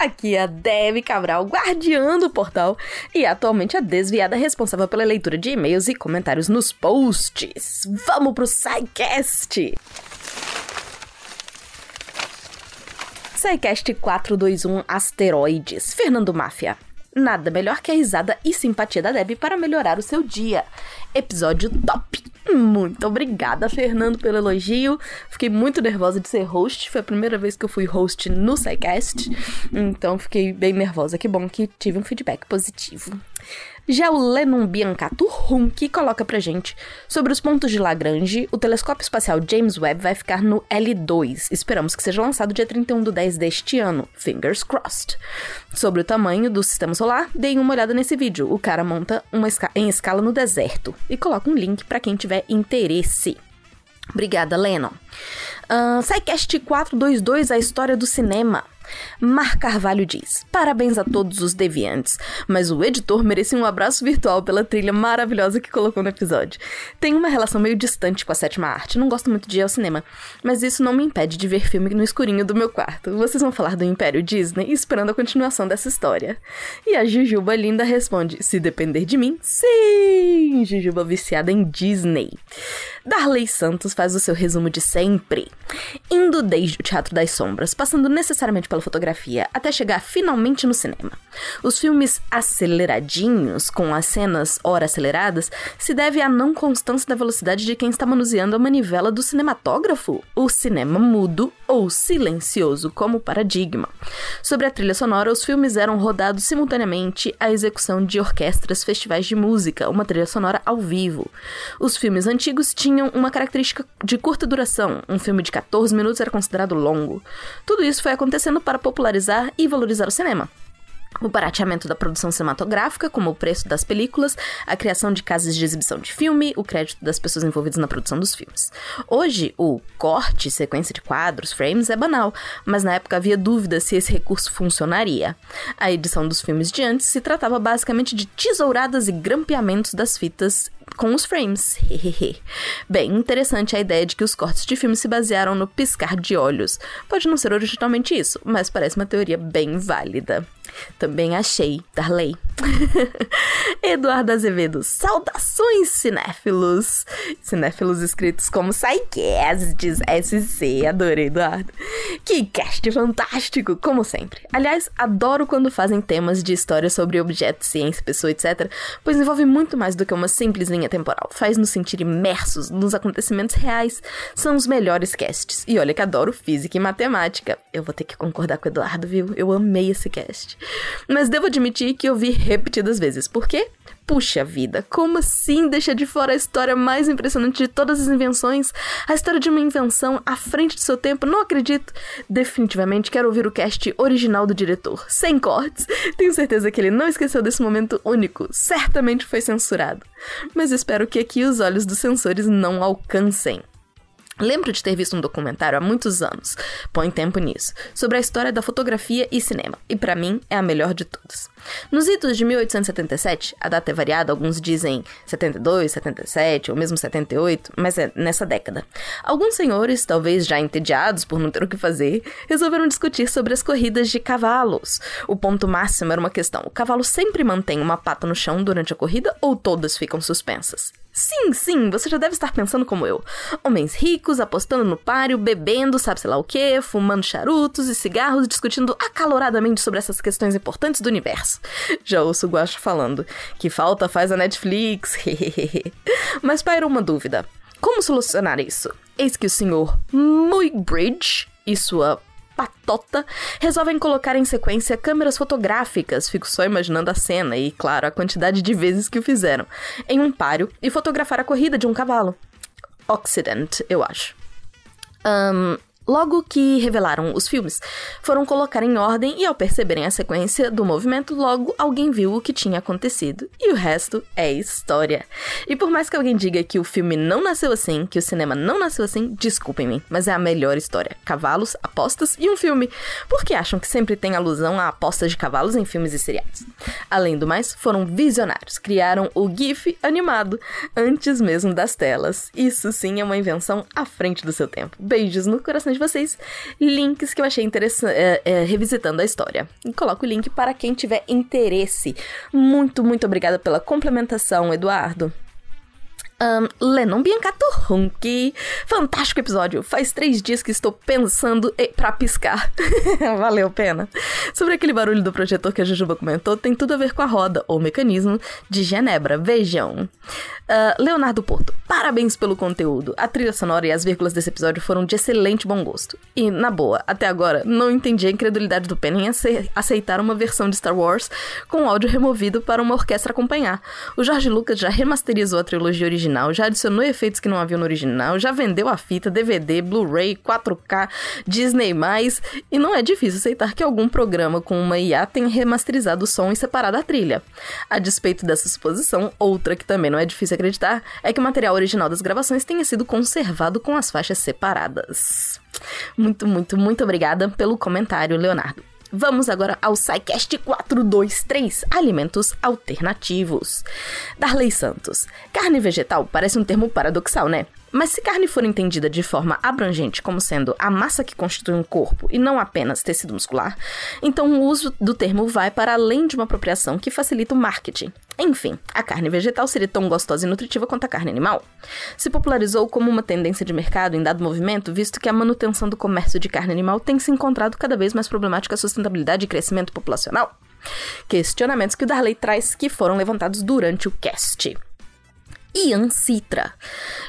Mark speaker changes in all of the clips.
Speaker 1: Aqui é a Debbie Cabral, guardiã do portal, e atualmente a desviada responsável pela leitura de e-mails e comentários nos posts. Vamos pro SciCast! SciCast 421 Asteroides, Fernando Máfia. Nada melhor que a risada e simpatia da Debbie para melhorar o seu dia. Episódio top! Muito obrigada, Fernando, pelo elogio. Fiquei muito nervosa de ser host. Foi a primeira vez que eu fui host no SciCast. Então fiquei bem nervosa. Que bom que tive um feedback positivo. Já o Lennon Biancato Hunke coloca pra gente sobre os pontos de Lagrange, o telescópio espacial James Webb vai ficar no L2. Esperamos que seja lançado dia 31 do 10 deste ano. Fingers crossed. Sobre o tamanho do sistema solar, deem uma olhada nesse vídeo. O cara monta uma esca em escala no deserto e coloca um link para quem tiver interesse. Obrigada, Lennon. Uh, SciCast 422, a história do cinema. Mar Carvalho diz: Parabéns a todos os deviantes, mas o editor merecia um abraço virtual pela trilha maravilhosa que colocou no episódio. Tenho uma relação meio distante com a sétima arte, não gosto muito de ir ao cinema, mas isso não me impede de ver filme no escurinho do meu quarto. Vocês vão falar do Império Disney esperando a continuação dessa história. E a Jujuba linda responde: Se depender de mim, sim! Jujuba viciada em Disney. Darley Santos faz o seu resumo de sempre, indo desde o Teatro das Sombras, passando necessariamente pela fotografia, até chegar finalmente no cinema. Os filmes aceleradinhos, com as cenas ora aceleradas, se deve à não constância da velocidade de quem está manuseando a manivela do cinematógrafo, o cinema mudo ou silencioso como paradigma. Sobre a trilha sonora, os filmes eram rodados simultaneamente à execução de orquestras, festivais de música, uma trilha sonora ao vivo. Os filmes antigos tinham uma característica de curta duração. Um filme de 14 minutos era considerado longo. Tudo isso foi acontecendo para popularizar e valorizar o cinema o barateamento da produção cinematográfica, como o preço das películas, a criação de casas de exibição de filme, o crédito das pessoas envolvidas na produção dos filmes. Hoje, o corte, sequência de quadros, frames, é banal, mas na época havia dúvida se esse recurso funcionaria. A edição dos filmes de antes se tratava basicamente de tesouradas e grampeamentos das fitas com os frames. Bem interessante a ideia de que os cortes de filme se basearam no piscar de olhos. Pode não ser originalmente isso, mas parece uma teoria bem válida. Também achei, Darley. Eduardo Azevedo, saudações cinéfilos. Cinéfilos escritos como Psycasts SC, adorei, Eduardo. Que cast fantástico, como sempre. Aliás, adoro quando fazem temas de história sobre objetos, ciência, pessoa, etc, pois envolve muito mais do que uma simples linha temporal. Faz nos sentir imersos nos acontecimentos reais. São os melhores casts. E olha que adoro física e matemática. Eu vou ter que concordar com o Eduardo, viu? Eu amei esse cast. Mas devo admitir que eu vi repetidas vezes. Por quê? Puxa vida, como assim deixa de fora a história mais impressionante de todas as invenções? A história de uma invenção à frente de seu tempo? Não acredito. Definitivamente quero ouvir o cast original do diretor, sem cortes. Tenho certeza que ele não esqueceu desse momento único. Certamente foi censurado. Mas espero que aqui os olhos dos censores não alcancem. Lembro de ter visto um documentário há muitos anos, põe tempo nisso, sobre a história da fotografia e cinema, e para mim é a melhor de todas. Nos idos de 1877, a data é variada, alguns dizem 72, 77 ou mesmo 78, mas é nessa década. Alguns senhores, talvez já entediados por não ter o que fazer, resolveram discutir sobre as corridas de cavalos. O ponto máximo era uma questão: o cavalo sempre mantém uma pata no chão durante a corrida ou todas ficam suspensas? Sim, sim, você já deve estar pensando como eu. Homens ricos apostando no páreo, bebendo, sabe sei lá o que, fumando charutos e cigarros, discutindo acaloradamente sobre essas questões importantes do universo. Já ouço o Guacho falando que falta faz a Netflix. Mas paira uma dúvida. Como solucionar isso? Eis que o senhor Muybridge e sua patota, resolvem colocar em sequência câmeras fotográficas, fico só imaginando a cena e, claro, a quantidade de vezes que o fizeram, em um páreo e fotografar a corrida de um cavalo. Occident, eu acho. Um, Logo que revelaram os filmes, foram colocar em ordem e ao perceberem a sequência do movimento, logo alguém viu o que tinha acontecido. E o resto é história. E por mais que alguém diga que o filme não nasceu assim, que o cinema não nasceu assim, desculpem-me, mas é a melhor história. Cavalos, apostas e um filme. Porque acham que sempre tem alusão a apostas de cavalos em filmes e seriados. Além do mais, foram visionários, criaram o GIF animado antes mesmo das telas. Isso sim é uma invenção à frente do seu tempo. Beijos no coração de vocês. Links que eu achei interessante é, é, revisitando a história. E coloco o link para quem tiver interesse. Muito, muito obrigada pela complementação, Eduardo. Um, Lennon Biancato. Fantástico episódio. Faz três dias que estou pensando e... pra piscar. Valeu pena. Sobre aquele barulho do projetor que a Jujuba comentou, tem tudo a ver com a roda, ou mecanismo, de Genebra. Vejam. Uh, Leonardo Porto, parabéns pelo conteúdo. A trilha sonora e as vírgulas desse episódio foram de excelente bom gosto. E, na boa, até agora, não entendi a incredulidade do Penny em aceitar uma versão de Star Wars com áudio removido para uma orquestra acompanhar. O Jorge Lucas já remasterizou a trilogia original, já adicionou efeitos que não havia no original, já vendeu a fita, DVD, Blu-ray, 4K, Disney+, e não é difícil aceitar que algum programa com uma IA tenha remasterizado o som e separado a trilha. A despeito dessa suposição, outra que também não é difícil acreditar é que o material original das gravações tenha sido conservado com as faixas separadas. Muito, muito, muito obrigada pelo comentário, Leonardo. Vamos agora ao SciCast 423, alimentos alternativos. Darley Santos. Carne vegetal parece um termo paradoxal, né? Mas se carne for entendida de forma abrangente como sendo a massa que constitui um corpo e não apenas tecido muscular, então o uso do termo vai para além de uma apropriação que facilita o marketing. Enfim, a carne vegetal seria tão gostosa e nutritiva quanto a carne animal. Se popularizou como uma tendência de mercado em dado movimento, visto que a manutenção do comércio de carne animal tem se encontrado cada vez mais problemática a sustentabilidade e crescimento populacional. Questionamentos que o Darley traz que foram levantados durante o cast. Ian Citra.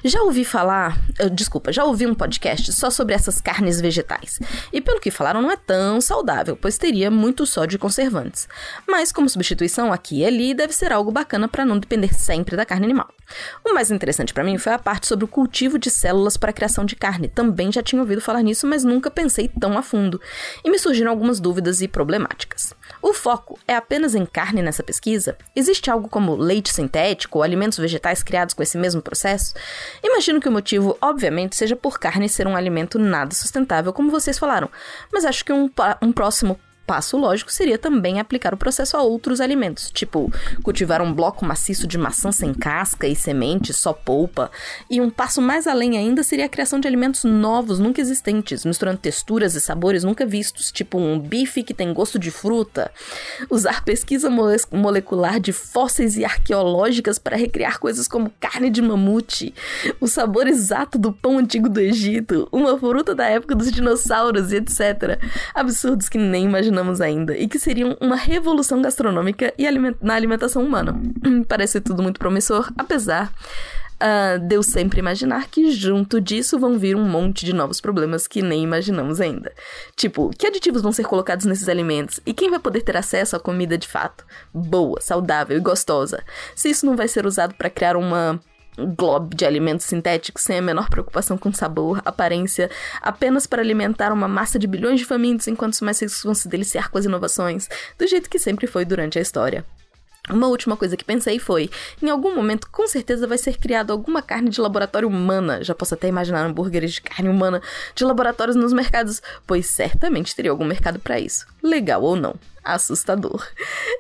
Speaker 1: Já ouvi falar, uh, desculpa, já ouvi um podcast só sobre essas carnes vegetais. E pelo que falaram, não é tão saudável, pois teria muito sódio e conservantes. Mas como substituição aqui e ali, deve ser algo bacana para não depender sempre da carne animal. O mais interessante para mim foi a parte sobre o cultivo de células para a criação de carne. Também já tinha ouvido falar nisso, mas nunca pensei tão a fundo. E me surgiram algumas dúvidas e problemáticas. O foco é apenas em carne nessa pesquisa? Existe algo como leite sintético ou alimentos vegetais criados com esse mesmo processo? Imagino que o motivo, obviamente, seja por carne ser um alimento nada sustentável, como vocês falaram, mas acho que um, um próximo passo lógico seria também aplicar o processo a outros alimentos, tipo cultivar um bloco maciço de maçã sem casca e semente, só polpa. E um passo mais além ainda seria a criação de alimentos novos, nunca existentes, misturando texturas e sabores nunca vistos, tipo um bife que tem gosto de fruta. Usar pesquisa mole molecular de fósseis e arqueológicas para recriar coisas como carne de mamute, o sabor exato do pão antigo do Egito, uma fruta da época dos dinossauros e etc. Absurdos que nem imaginamos imaginamos ainda e que seriam uma revolução gastronômica e aliment na alimentação humana. Parece tudo muito promissor, apesar uh, de eu sempre imaginar que junto disso vão vir um monte de novos problemas que nem imaginamos ainda. Tipo, que aditivos vão ser colocados nesses alimentos e quem vai poder ter acesso à comida de fato? Boa, saudável e gostosa. Se isso não vai ser usado para criar uma globo de alimentos sintéticos sem a menor preocupação com sabor, aparência, apenas para alimentar uma massa de bilhões de famintos enquanto os mais ricos vão se deliciar com as inovações, do jeito que sempre foi durante a história. Uma última coisa que pensei foi: em algum momento, com certeza vai ser criado alguma carne de laboratório humana. Já posso até imaginar hambúrgueres de carne humana de laboratórios nos mercados, pois certamente teria algum mercado para isso. Legal ou não assustador.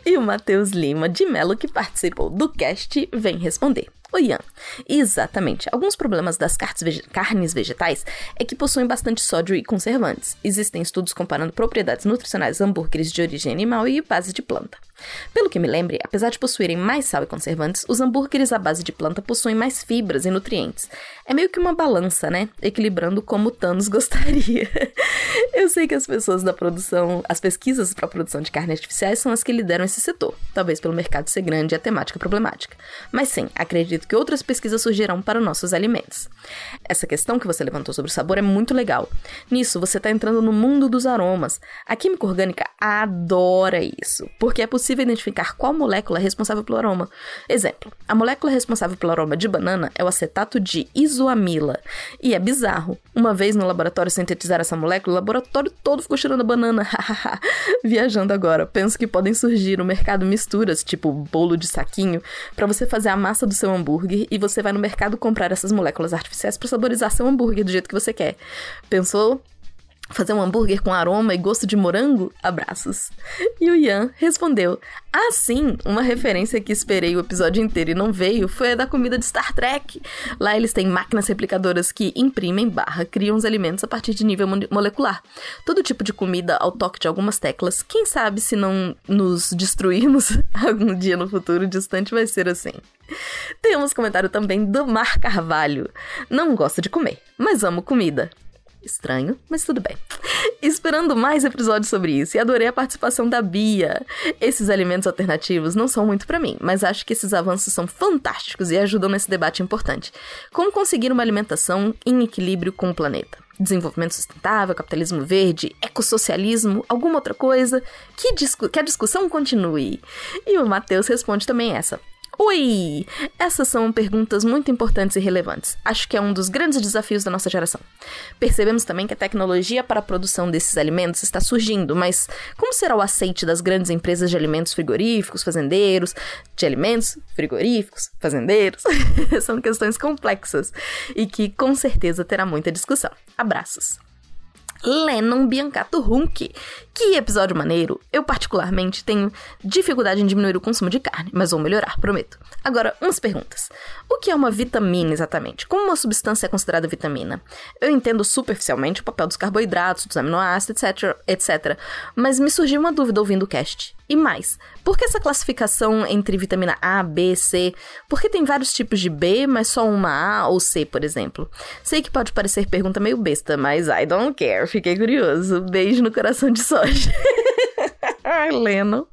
Speaker 1: E o Matheus Lima de Melo, que participou do cast, vem responder. O Ian. Exatamente. Alguns problemas das carnes vegetais é que possuem bastante sódio e conservantes. Existem estudos comparando propriedades nutricionais hambúrgueres de origem animal e base de planta. Pelo que me lembre, apesar de possuírem mais sal e conservantes, os hambúrgueres à base de planta possuem mais fibras e nutrientes. É meio que uma balança, né? Equilibrando como Thanos gostaria. Eu sei que as pessoas da produção, as pesquisas para a produção de carne artificiais são as que lideram esse setor, talvez pelo mercado ser grande e a temática problemática. Mas sim, acredito que outras pesquisas surgirão para nossos alimentos. Essa questão que você levantou sobre o sabor é muito legal. Nisso, você está entrando no mundo dos aromas. A química orgânica adora isso, porque é possível identificar qual molécula é responsável pelo aroma. Exemplo: a molécula responsável pelo aroma de banana é o acetato de isoamila. E é bizarro. Uma vez no laboratório sintetizaram essa molécula, o laboratório todo ficou cheirando a banana. Viajando agora, penso que podem surgir no mercado misturas, tipo bolo de saquinho, para você fazer a massa do seu hambúrguer e você vai no mercado comprar essas moléculas artificiais para saborizar seu hambúrguer do jeito que você quer. Pensou? Fazer um hambúrguer com aroma e gosto de morango? Abraços. E o Ian respondeu: Ah, sim, uma referência que esperei o episódio inteiro e não veio foi a da comida de Star Trek. Lá eles têm máquinas replicadoras que imprimem barra, criam os alimentos a partir de nível molecular. Todo tipo de comida ao toque de algumas teclas. Quem sabe se não nos destruirmos algum dia no futuro distante vai ser assim. Temos comentário também do Mar Carvalho. Não gosto de comer, mas amo comida. Estranho, mas tudo bem. Esperando mais episódios sobre isso e adorei a participação da Bia. Esses alimentos alternativos não são muito para mim, mas acho que esses avanços são fantásticos e ajudam nesse debate importante. Como conseguir uma alimentação em equilíbrio com o planeta? Desenvolvimento sustentável, capitalismo verde, ecossocialismo, alguma outra coisa? Que, discu que a discussão continue. E o Matheus responde também essa. Oi! Essas são perguntas muito importantes e relevantes. Acho que é um dos grandes desafios da nossa geração. Percebemos também que a tecnologia para a produção desses alimentos está surgindo, mas como será o aceite das grandes empresas de alimentos frigoríficos, fazendeiros, de alimentos frigoríficos, fazendeiros? são questões complexas e que com certeza terá muita discussão. Abraços! Lennon Biancato Hunk. Que episódio maneiro! Eu, particularmente, tenho dificuldade em diminuir o consumo de carne, mas vou melhorar, prometo. Agora, umas perguntas. O que é uma vitamina exatamente? Como uma substância é considerada vitamina? Eu entendo superficialmente o papel dos carboidratos, dos aminoácidos, etc, etc. Mas me surgiu uma dúvida ouvindo o cast. E mais, por que essa classificação entre vitamina A, B, C? Por que tem vários tipos de B, mas só uma A ou C, por exemplo? Sei que pode parecer pergunta meio besta, mas I don't care. Fiquei curioso. Beijo no coração de soja. Leno.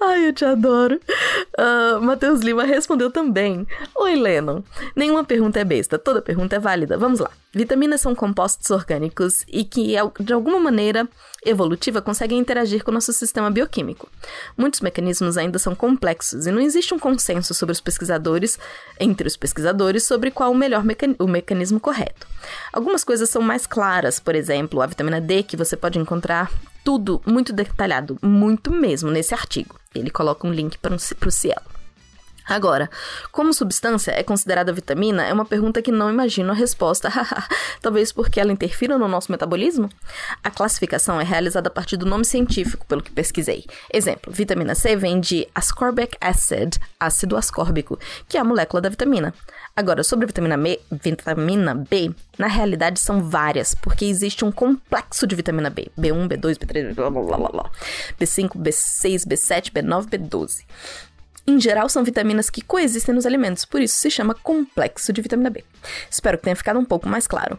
Speaker 1: Ai, eu te adoro. Uh, Matheus Lima respondeu também. Oi, Lennon. Nenhuma pergunta é besta, toda pergunta é válida. Vamos lá. Vitaminas são compostos orgânicos e que, de alguma maneira evolutiva, conseguem interagir com o nosso sistema bioquímico. Muitos mecanismos ainda são complexos e não existe um consenso sobre os pesquisadores, entre os pesquisadores, sobre qual o melhor mecan o mecanismo correto. Algumas coisas são mais claras, por exemplo, a vitamina D, que você pode encontrar tudo muito detalhado, muito mesmo, nesse artigo. Ele coloca um link para o Cielo. Agora, como substância é considerada vitamina é uma pergunta que não imagino a resposta, talvez porque ela interfira no nosso metabolismo? A classificação é realizada a partir do nome científico, pelo que pesquisei. Exemplo, vitamina C vem de ascorbic acid, ácido ascórbico, que é a molécula da vitamina. Agora, sobre a vitamina B, vitamina B, na realidade são várias, porque existe um complexo de vitamina B. B1, B2, B3, blá blá blá blá. B5, B6, B7, B9, B12. Em geral, são vitaminas que coexistem nos alimentos, por isso se chama complexo de vitamina B. Espero que tenha ficado um pouco mais claro.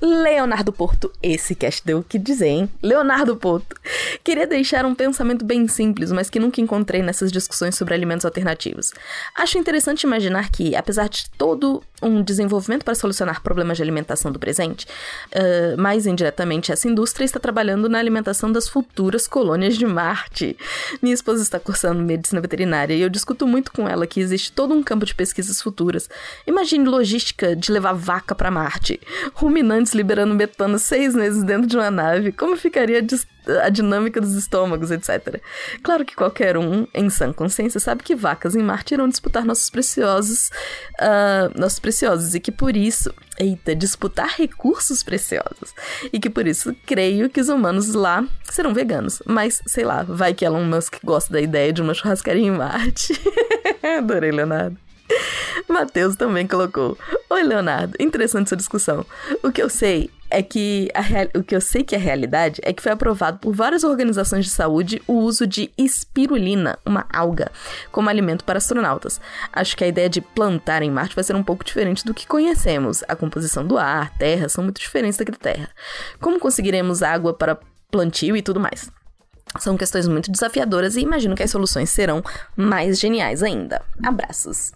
Speaker 1: Leonardo Porto, esse cast deu o que dizer, hein? Leonardo Porto. Queria deixar um pensamento bem simples, mas que nunca encontrei nessas discussões sobre alimentos alternativos. Acho interessante imaginar que, apesar de todo um desenvolvimento para solucionar problemas de alimentação do presente, uh, mais indiretamente essa indústria está trabalhando na alimentação das futuras colônias de Marte. Minha esposa está cursando medicina veterinária e eu discuto muito com ela que existe todo um campo de pesquisas futuras. Imagine logística de levar vaca para Marte, ruminantes liberando metano seis meses dentro de uma nave. Como ficaria a dinâmica dos estômagos, etc. Claro que qualquer um, em sã consciência, sabe que vacas em Marte irão disputar nossos preciosos, uh, nossos preciosos e que por isso, eita, disputar recursos preciosos e que por isso creio que os humanos lá serão veganos. Mas sei lá, vai que Elon Musk gosta da ideia de uma churrascaria em Marte. Adorei, Leonardo. Matheus também colocou. Oi, Leonardo. Interessante essa discussão. O que eu sei é que real... o que eu sei que é realidade é que foi aprovado por várias organizações de saúde o uso de espirulina, uma alga, como alimento para astronautas. Acho que a ideia de plantar em Marte vai ser um pouco diferente do que conhecemos. A composição do ar, terra são muito diferentes da Terra. Como conseguiremos água para plantio e tudo mais? São questões muito desafiadoras e imagino que as soluções serão mais geniais ainda. Abraços.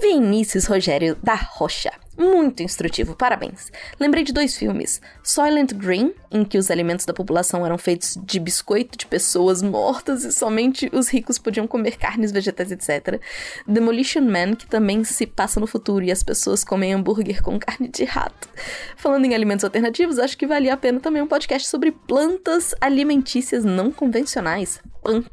Speaker 1: Vinícius Rogério da Rocha. Muito instrutivo, parabéns. Lembrei de dois filmes: Soylent Green, em que os alimentos da população eram feitos de biscoito de pessoas mortas e somente os ricos podiam comer carnes, vegetais, etc. Demolition Man, que também se passa no futuro e as pessoas comem hambúrguer com carne de rato. Falando em alimentos alternativos, acho que valia a pena também um podcast sobre plantas alimentícias não convencionais. Punk.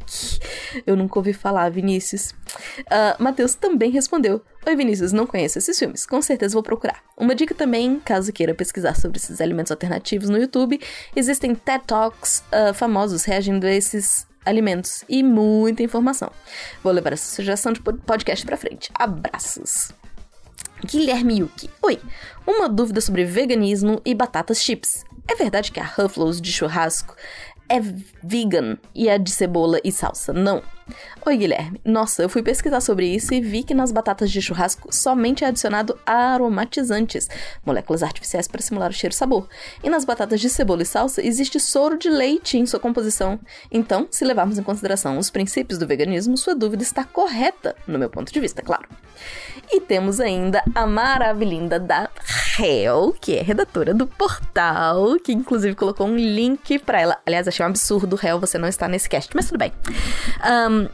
Speaker 1: Eu nunca ouvi falar, Vinícius. Uh, Matheus também respondeu. Oi, Vinícius, não conheço esses filmes. Com certeza vou procurar. Uma dica também, caso queira pesquisar sobre esses alimentos alternativos no YouTube, existem TED Talks uh, famosos reagindo a esses alimentos e muita informação. Vou levar essa sugestão de podcast pra frente. Abraços! Guilherme Yuki. Oi, uma dúvida sobre veganismo e batatas chips. É verdade que a Ruffles de churrasco é vegan e é de cebola e salsa, não. Oi, Guilherme. Nossa, eu fui pesquisar sobre isso e vi que nas batatas de churrasco somente é adicionado aromatizantes, moléculas artificiais para simular o cheiro e sabor. E nas batatas de cebola e salsa existe soro de leite em sua composição. Então, se levarmos em consideração os princípios do veganismo, sua dúvida está correta, no meu ponto de vista, claro. E temos ainda a maravilhinda da Hel, que é redatora do portal, que inclusive colocou um link para ela. Aliás, achei um absurdo, Hel, você não está nesse cast, mas tudo bem. Um,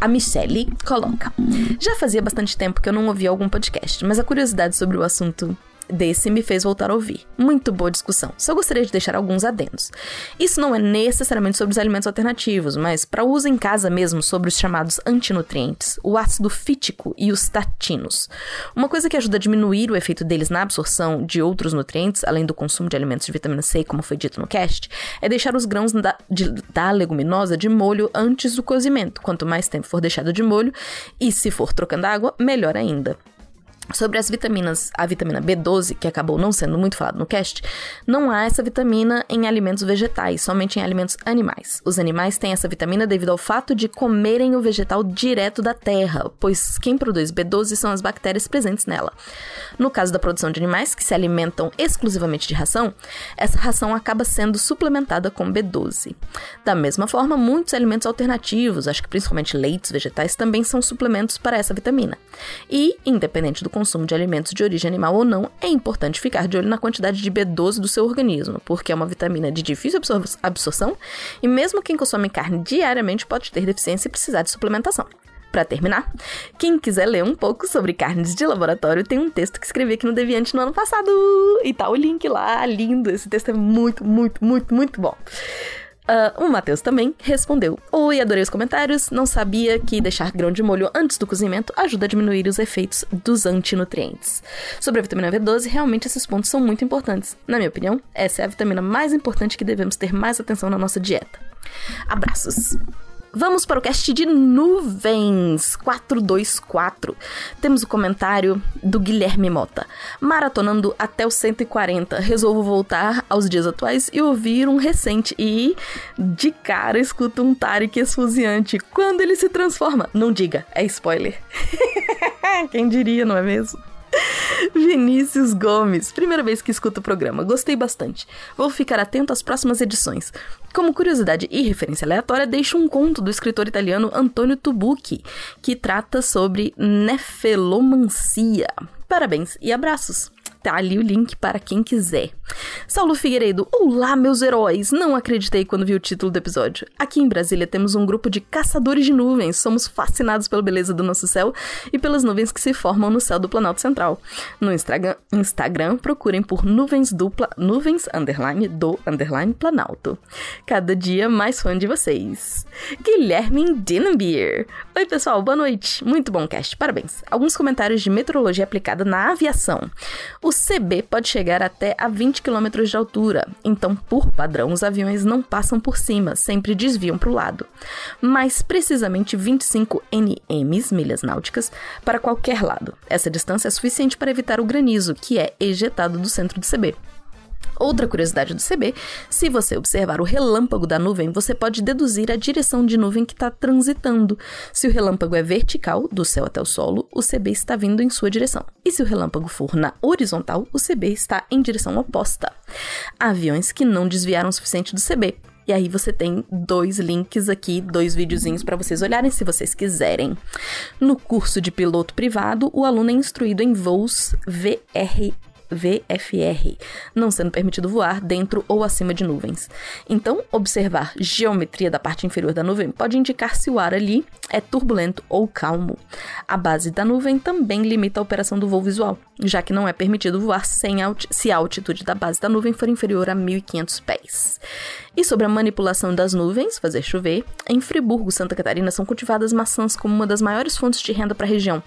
Speaker 1: a Michelle coloca: Já fazia bastante tempo que eu não ouvia algum podcast, mas a curiosidade sobre o assunto desse me fez voltar a ouvir. Muito boa discussão. Só gostaria de deixar alguns adendos. Isso não é necessariamente sobre os alimentos alternativos, mas para uso em casa mesmo sobre os chamados antinutrientes, o ácido fítico e os tatinos. Uma coisa que ajuda a diminuir o efeito deles na absorção de outros nutrientes, além do consumo de alimentos de vitamina C, como foi dito no cast, é deixar os grãos da, de, da leguminosa de molho antes do cozimento. Quanto mais tempo for deixado de molho, e se for trocando água, melhor ainda. Sobre as vitaminas, a vitamina B12, que acabou não sendo muito falado no cast, não há essa vitamina em alimentos vegetais, somente em alimentos animais. Os animais têm essa vitamina devido ao fato de comerem o vegetal direto da terra, pois quem produz B12 são as bactérias presentes nela. No caso da produção de animais que se alimentam exclusivamente de ração, essa ração acaba sendo suplementada com B12. Da mesma forma, muitos alimentos alternativos, acho que principalmente leites vegetais, também são suplementos para essa vitamina. E, independente do consumo de alimentos de origem animal ou não, é importante ficar de olho na quantidade de B12 do seu organismo, porque é uma vitamina de difícil absor absorção e mesmo quem consome carne diariamente pode ter deficiência e precisar de suplementação. Para terminar, quem quiser ler um pouco sobre carnes de laboratório, tem um texto que escrevi aqui no Deviante no ano passado. E tá o link lá, lindo. Esse texto é muito, muito, muito, muito bom. Uh, o Matheus também respondeu: Oi, adorei os comentários. Não sabia que deixar grão de molho antes do cozimento ajuda a diminuir os efeitos dos antinutrientes. Sobre a vitamina B12, realmente esses pontos são muito importantes. Na minha opinião, essa é a vitamina mais importante que devemos ter mais atenção na nossa dieta. Abraços! Vamos para o cast de nuvens 424. Temos o comentário do Guilherme Mota. Maratonando até o 140, resolvo voltar aos dias atuais e ouvir um recente. E de cara escuto um Tarek esfuziante. Quando ele se transforma? Não diga, é spoiler. Quem diria, não é mesmo? Vinícius Gomes, primeira vez que escuto o programa, gostei bastante. Vou ficar atento às próximas edições. Como curiosidade e referência aleatória, deixo um conto do escritor italiano Antonio Tubucchi, que trata sobre nefelomancia. Parabéns e abraços! Tá ali o link para quem quiser. Saulo Figueiredo, olá meus heróis! Não acreditei quando vi o título do episódio. Aqui em Brasília temos um grupo de caçadores de nuvens. Somos fascinados pela beleza do nosso céu e pelas nuvens que se formam no céu do Planalto Central. No Instagram, procurem por nuvens dupla, nuvens underline do underline Planalto. Cada dia mais fã de vocês. Guilherme Dinenbier. Oi pessoal, boa noite. Muito bom cast, parabéns. Alguns comentários de meteorologia aplicada na aviação. CB pode chegar até a 20 km de altura, então, por padrão, os aviões não passam por cima, sempre desviam para o lado. Mais precisamente 25 nms, milhas náuticas, para qualquer lado. Essa distância é suficiente para evitar o granizo, que é ejetado do centro do CB. Outra curiosidade do CB: se você observar o relâmpago da nuvem, você pode deduzir a direção de nuvem que está transitando. Se o relâmpago é vertical, do céu até o solo, o CB está vindo em sua direção. E se o relâmpago for na horizontal, o CB está em direção oposta. Aviões que não desviaram o suficiente do CB, E aí você tem dois links aqui, dois videozinhos para vocês olharem se vocês quiserem. No curso de piloto privado, o aluno é instruído em voos VR VFR, não sendo permitido voar dentro ou acima de nuvens. Então, observar geometria da parte inferior da nuvem pode indicar se o ar ali é turbulento ou calmo. A base da nuvem também limita a operação do voo visual, já que não é permitido voar sem se a altitude da base da nuvem for inferior a 1.500 pés. E sobre a manipulação das nuvens, fazer chover, em Friburgo, Santa Catarina, são cultivadas maçãs como uma das maiores fontes de renda para a região.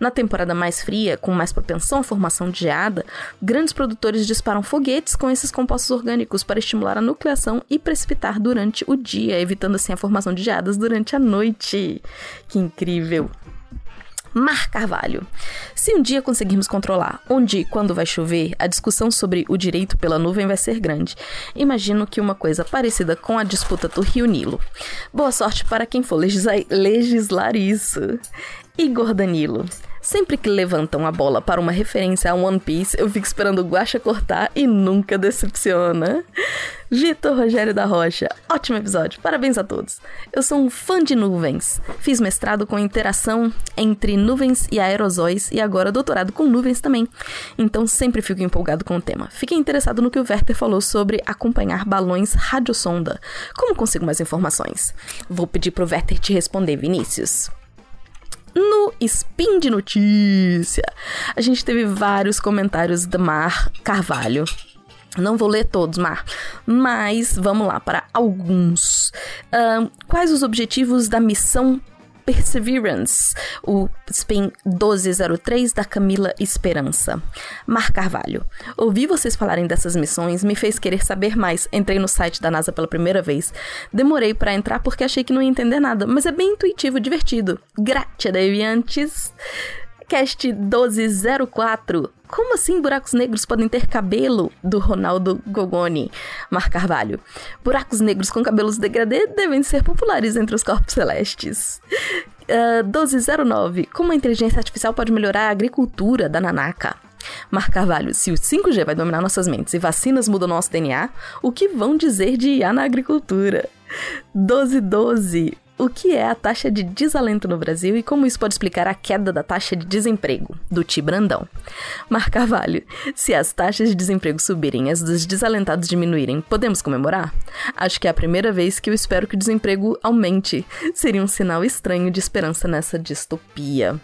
Speaker 1: Na temporada mais fria, com mais propensão à formação de geada, grandes produtores disparam foguetes com esses compostos orgânicos para estimular a nucleação e precipitar durante o dia, evitando assim a formação de geadas durante a noite. Que incrível! Mar Carvalho. Se um dia conseguirmos controlar onde e quando vai chover, a discussão sobre o direito pela nuvem vai ser grande. Imagino que uma coisa parecida com a disputa do Rio Nilo. Boa sorte para quem for legislar isso. Igor Danilo. Sempre que levantam a bola para uma referência a One Piece, eu fico esperando o Guacha cortar e nunca decepciona. Vitor Rogério da Rocha, ótimo episódio, parabéns a todos. Eu sou um fã de nuvens. Fiz mestrado com interação entre nuvens e aerosóis e agora doutorado com nuvens também. Então sempre fico empolgado com o tema. Fiquei interessado no que o Werther falou sobre acompanhar balões radiosonda. Como consigo mais informações? Vou pedir pro Werther te responder, Vinícius no Spin de Notícia. A gente teve vários comentários da Mar Carvalho. Não vou ler todos, Mar, mas vamos lá para alguns. Quais os objetivos da missão Perseverance, o Spin 1203 da Camila Esperança. Mar Carvalho. Ouvi vocês falarem dessas missões, me fez querer saber mais. Entrei no site da NASA pela primeira vez. Demorei para entrar porque achei que não ia entender nada, mas é bem intuitivo e divertido. Gratia, deviantes. Cast 1204. Como assim buracos negros podem ter cabelo? Do Ronaldo Gogoni. Mar Carvalho. Buracos negros com cabelos degradê devem ser populares entre os corpos celestes. Uh, 1209. Como a inteligência artificial pode melhorar a agricultura da Nanaka? Mar Carvalho, se o 5G vai dominar nossas mentes e vacinas mudam nosso DNA, o que vão dizer de IA na agricultura? 1212 o que é a taxa de desalento no Brasil e como isso pode explicar a queda da taxa de desemprego, do Ti Brandão. Mar Carvalho, se as taxas de desemprego subirem e as dos desalentados diminuírem, podemos comemorar? Acho que é a primeira vez que eu espero que o desemprego aumente. Seria um sinal estranho de esperança nessa distopia.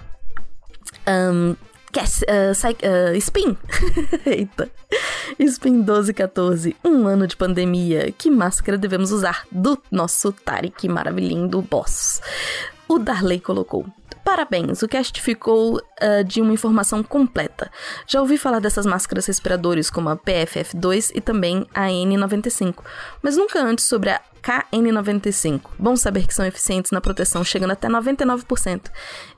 Speaker 1: Um, Uh, uh, Spin. Eita. Spin 1214. Um ano de pandemia. Que máscara devemos usar? Do nosso Tarek maravilhindo boss. O Darley colocou. Parabéns, o cast ficou uh, de uma informação completa. Já ouvi falar dessas máscaras respiradores como a PFF2 e também a N95, mas nunca antes sobre a KN95. Bom saber que são eficientes na proteção, chegando até 99%,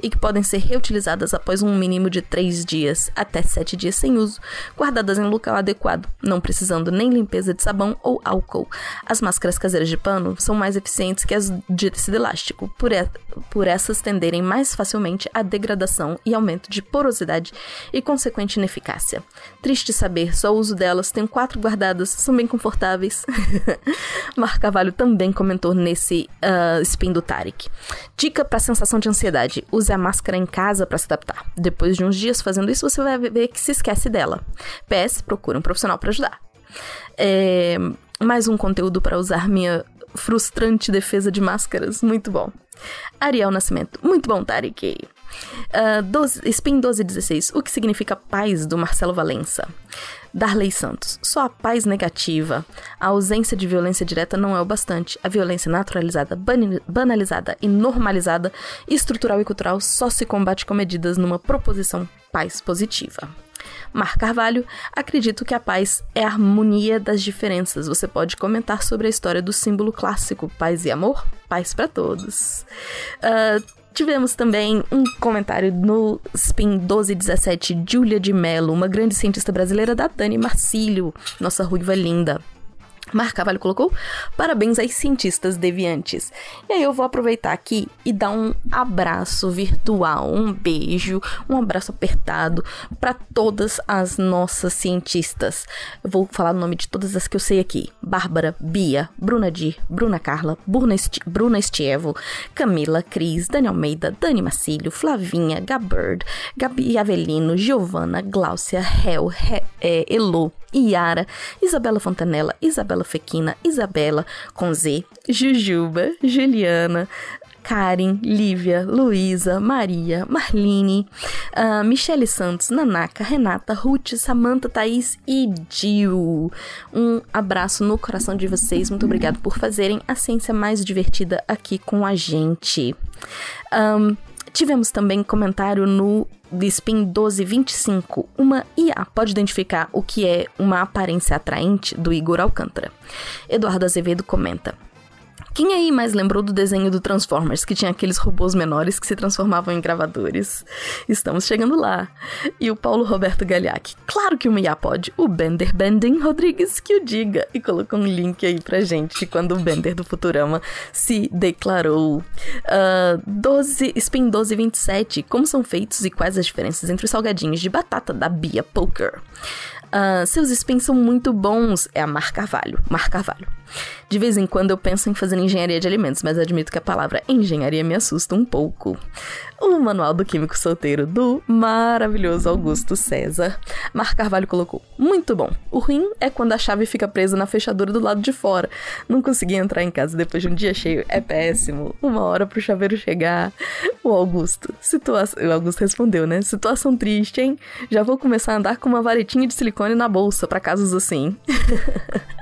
Speaker 1: e que podem ser reutilizadas após um mínimo de 3 dias, até 7 dias sem uso, guardadas em um local adequado, não precisando nem limpeza de sabão ou álcool. As máscaras caseiras de pano são mais eficientes que as de tecido elástico, por, e por essas tenderem mais facilmente à degradação e aumento de porosidade e consequente ineficácia. Triste saber, só uso delas, tenho quatro guardadas, são bem confortáveis. Mar Cavalho também comentou nesse uh, spin do Tarek. Dica para sensação de ansiedade: use a máscara em casa para se adaptar. Depois de uns dias fazendo isso, você vai ver que se esquece dela. PS, procure um profissional para ajudar. É, mais um conteúdo para usar minha frustrante defesa de máscaras. Muito bom. Ariel Nascimento. Muito bom, Tarek. Uh, 12, Spin 1216. O que significa paz do Marcelo Valença? Darley Santos. Só a paz negativa. A ausência de violência direta não é o bastante. A violência naturalizada, banalizada e normalizada, estrutural e cultural só se combate com medidas numa proposição paz positiva. Mar Carvalho, acredito que a paz é a harmonia das diferenças. Você pode comentar sobre a história do símbolo clássico paz e amor? Paz para todos. Uh, Tivemos também um comentário no Spin 1217, Júlia de Mello, uma grande cientista brasileira da Dani Marcílio, nossa ruiva linda. Mar Carvalho colocou: parabéns aos cientistas deviantes. E aí eu vou aproveitar aqui e dar um abraço virtual, um beijo, um abraço apertado para todas as nossas cientistas. Eu vou falar o nome de todas as que eu sei aqui: Bárbara, Bia, Bruna Dir, Bruna Carla, Bruna, Esti Estievo, Camila, Cris, Dani Almeida, Dani Macílio, Flavinha, Gabird, Gabi Avelino, Giovana, Gláucia, Hel, He é, Elo, Iara, Isabela Fontanella, Isabela Fequina, Isabela com Z, Jujuba, Juliana, Karen, Lívia, Luísa, Maria, Marlene, uh, Michele Santos, Nanaka, Renata, Ruth, Samantha, Thaís e Gil. Um abraço no coração de vocês. Muito obrigado por fazerem a ciência mais divertida aqui com a gente. Um, tivemos também comentário no Spin 1225, uma IA pode identificar o que é uma aparência atraente do Igor Alcântara. Eduardo Azevedo comenta: quem aí mais lembrou do desenho do Transformers, que tinha aqueles robôs menores que se transformavam em gravadores? Estamos chegando lá. E o Paulo Roberto Galiac. Claro que o Mia pode. O Bender Bending Rodrigues que o diga. E colocou um link aí pra gente quando o Bender do Futurama se declarou. Uh, 12, Spin 1227. Como são feitos e quais as diferenças entre os salgadinhos de batata da Bia Poker? Uh, seus spins são muito bons. É a Mar Carvalho. Mar Carvalho. De vez em quando eu penso em fazer engenharia de alimentos, mas admito que a palavra engenharia me assusta um pouco. O Manual do Químico Solteiro do maravilhoso Augusto César. Mar Carvalho colocou: Muito bom. O ruim é quando a chave fica presa na fechadura do lado de fora. Não consegui entrar em casa depois de um dia cheio. É péssimo. Uma hora pro chaveiro chegar. O Augusto. Situação. O Augusto respondeu, né? Situação triste, hein? Já vou começar a andar com uma varetinha de silicone na bolsa para casos assim.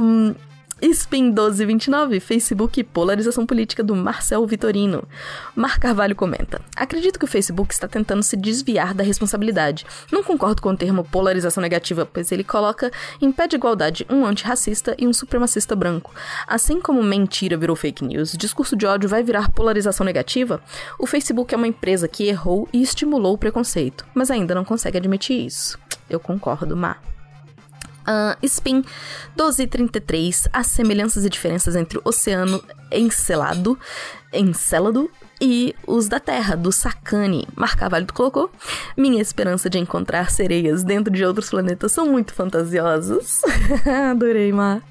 Speaker 1: um, Spin 1229, Facebook Polarização Política do Marcel Vitorino. Mar Carvalho comenta: Acredito que o Facebook está tentando se desviar da responsabilidade. Não concordo com o termo polarização negativa, pois ele coloca em pé de igualdade um antirracista e um supremacista branco. Assim como mentira virou fake news, discurso de ódio vai virar polarização negativa? O Facebook é uma empresa que errou e estimulou o preconceito, mas ainda não consegue admitir isso. Eu concordo, Mar. Uh, Spin 1233, as semelhanças e diferenças entre o oceano encelado, Encélado e os da Terra, do Sakane. Marcavalho colocou. Minha esperança de encontrar sereias dentro de outros planetas são muito fantasiosas. Adorei, Mar.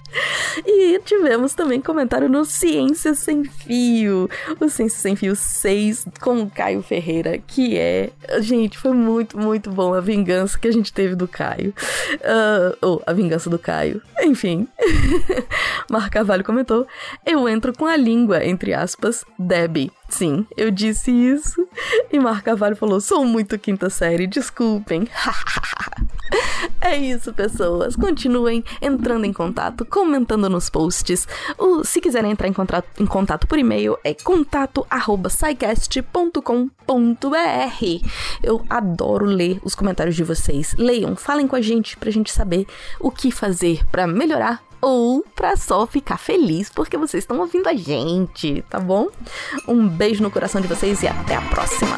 Speaker 1: E tivemos também comentário no Ciência Sem Fio. O Ciência Sem Fio 6 com o Caio Ferreira, que é. Gente, foi muito, muito bom a vingança que a gente teve do Caio. Uh, ou a vingança do Caio. Enfim. Mar Carvalho comentou: Eu entro com a língua, entre aspas, Debbie. Sim, eu disse isso. E Mar Carvalho falou: Sou muito quinta série, desculpem. é isso, pessoas. Continuem entrando em contato, comentando nos posts. O, se quiserem entrar em contato, em contato por e-mail, é contato.sicast.com.br. Eu adoro ler os comentários de vocês. Leiam, falem com a gente pra gente saber o que fazer para melhorar ou pra só ficar feliz porque vocês estão ouvindo a gente, tá bom? Um beijo no coração de vocês e até a próxima!